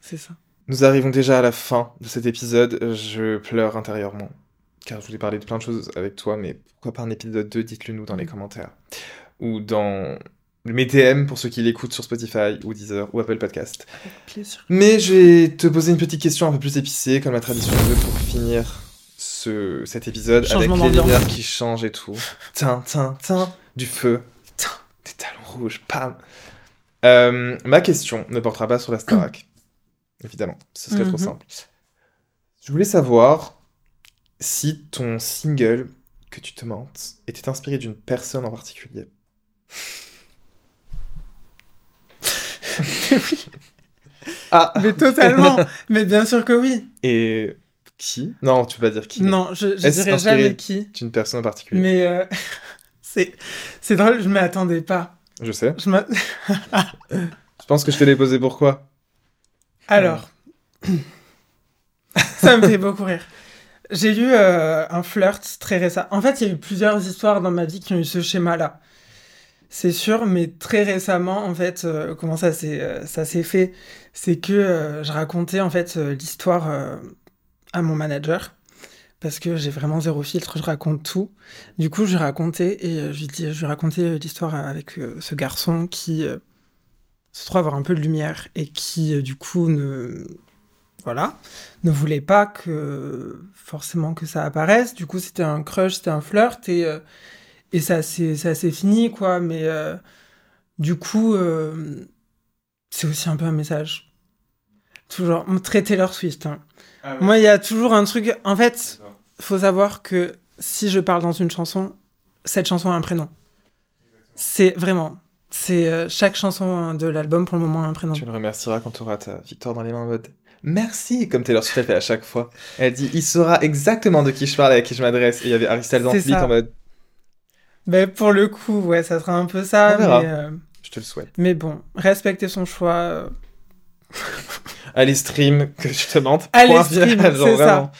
C'est ça. Nous arrivons déjà à la fin de cet épisode. Je pleure intérieurement. Car je voulais parler de plein de choses avec toi, mais pourquoi pas un épisode 2 Dites-le nous dans les commentaires. Ou dans mes DM pour ceux qui l'écoutent sur Spotify, ou Deezer, ou Apple Podcast. Mais je vais te poser une petite question un peu plus épicée, comme la tradition veut, pour finir ce, cet épisode Changement avec les lumières qui changent et tout. Tin, tin, tin, du feu, des talons rouges, pam. Euh, ma question ne portera pas sur la Starac. *clears throat* Évidemment, ce serait trop Mhm. simple. Je voulais savoir si ton single que tu te mentes était inspiré d'une personne en particulier. *laughs* ah, Mais totalement. Mais bien sûr que oui. et qui? Non, tu vas dire qui. Non, je, je dirais jamais qui. D'une personne en particulier? Mais euh, c'est c'est drôle, je m'y attendais pas. Je sais. Je *laughs* pense que je te l'ai posé pourquoi Alors, ça me fait beaucoup rire. J'ai eu euh, un flirt très récent. En fait, il y a eu plusieurs histoires dans ma vie qui ont eu ce schéma-là. C'est sûr, mais très récemment, en fait, euh, comment ça s'est euh, ça s'est fait? C'est que euh, je racontais en fait l'histoire à mon manager parce que j'ai vraiment zéro filtre, je raconte tout. Du coup, je lui racontais et euh, je lui je racontais euh, l'histoire avec euh, ce garçon qui se trouve avoir un peu de lumière et qui du coup ne voilà ne voulait pas que forcément que ça apparaisse. Du coup, c'était un crush, c'était un flirt et euh, et ça s'est ça s'est fini quoi. Mais euh, du coup, euh, c'est aussi un peu un message. Toujours très Taylor Swift. hein. Moi, il y a toujours un truc. En fait, faut savoir que si je parle dans une chanson, cette chanson a un prénom. C'est vraiment. C'est euh, chaque chanson de l'album pour le moment a un prénom. Tu le remercieras quand tu auras ta victoire dans les mains en mode Merci, comme Taylor Swift fait à chaque fois. Elle dit Il saura exactement de qui je parle et à qui je m'adresse. Et il y avait clip ça. en mode Mais pour le coup, ouais, ça sera un peu ça. On verra. Mais, euh, Je te le souhaite. mais bon, respecter son choix. euh, *laughs* Allez, stream, que je te mente. Allez, stream, c'est ça.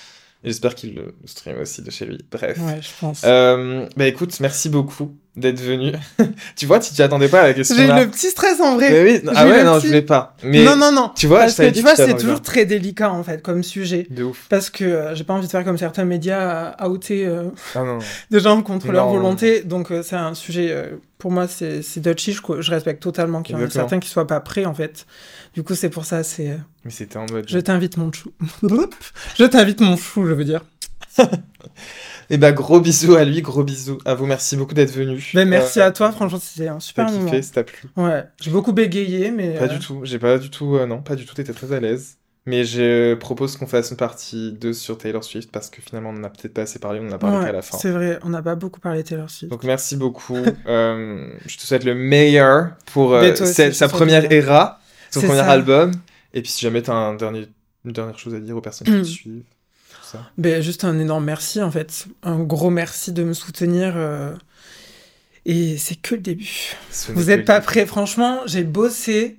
J'espère qu'il le stream aussi de chez lui. Bref. Ouais, je pense. Euh, bah écoute, merci beaucoup d'être venu. *laughs* tu vois, tu t'y attendais pas à la question J'ai eu le petit stress en vrai. Mais oui, ah ouais, non, petit- je voulais pas. Mais Non, non, non. tu vois, Parce je que tu vois, c'est toujours très délicat en fait comme sujet. de ouf. Parce que euh, j'ai pas envie de faire comme certains médias à outer euh, Ah non. *laughs* des gens contre leur volonté. Donc euh, c'est un sujet, euh, pour moi, c'est c'est. Je, je respecte totalement qu'il y en a Exactement. certains qui soient pas prêts en fait. Du coup, c'est pour ça, c'est. Mais c'était en mode. je t'invite mon chou. *laughs* je t'invite mon chou, je veux dire. Et bah gros bisous à lui, gros bisous à vous. Merci beaucoup d'être venu. Ben, merci Euh, à toi, franchement, c'était un super T'as moment. kiffé, ça t'a plu Ouais, j'ai beaucoup bégayé, mais. Pas euh, du tout, j'ai pas du tout, euh, non, pas du tout, t'étais très à l'aise. Mais je propose qu'on fasse une partie 2 sur Taylor Swift parce que finalement on en a peut-être pas assez parlé, on en a parlé ouais, qu'à la fin. C'est vrai, on n'a pas beaucoup parlé Taylor Swift. Donc merci beaucoup. *laughs* Euh, je te souhaite le meilleur pour euh, Mais cette- je sa première era, son premier ça. album. Et puis si jamais tu as un dernier, une dernière chose à dire aux personnes qui te suivent, tout ça. Ben, juste un énorme merci en fait. Un gros merci de me soutenir. euh, Et c'est que le début. Ce Vous que êtes le pas prêts, franchement, j'ai bossé.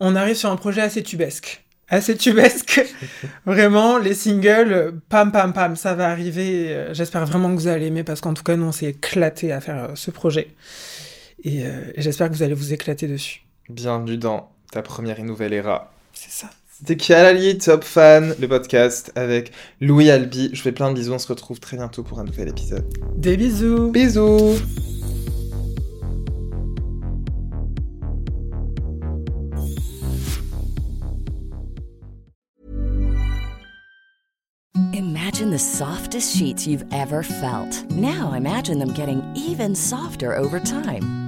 On arrive sur un projet assez tubesque. Assez tubesque. *laughs* vraiment, les singles, pam pam pam, ça va arriver. J'espère vraiment que vous allez aimer parce qu'en tout cas, nous, on s'est éclaté à faire euh, ce projet. Et, euh, et j'espère que vous allez vous éclater dessus. Bienvenue dans ta première et nouvelle era. C'est ça. C'était Kialali, Top Fan, le podcast avec Louis Albi. Je fais plein de bisous, on se retrouve très bientôt pour un nouvel épisode. Des bisous. Bisous Imagine the softest sheets you've ever felt. Now imagine them getting even softer over time.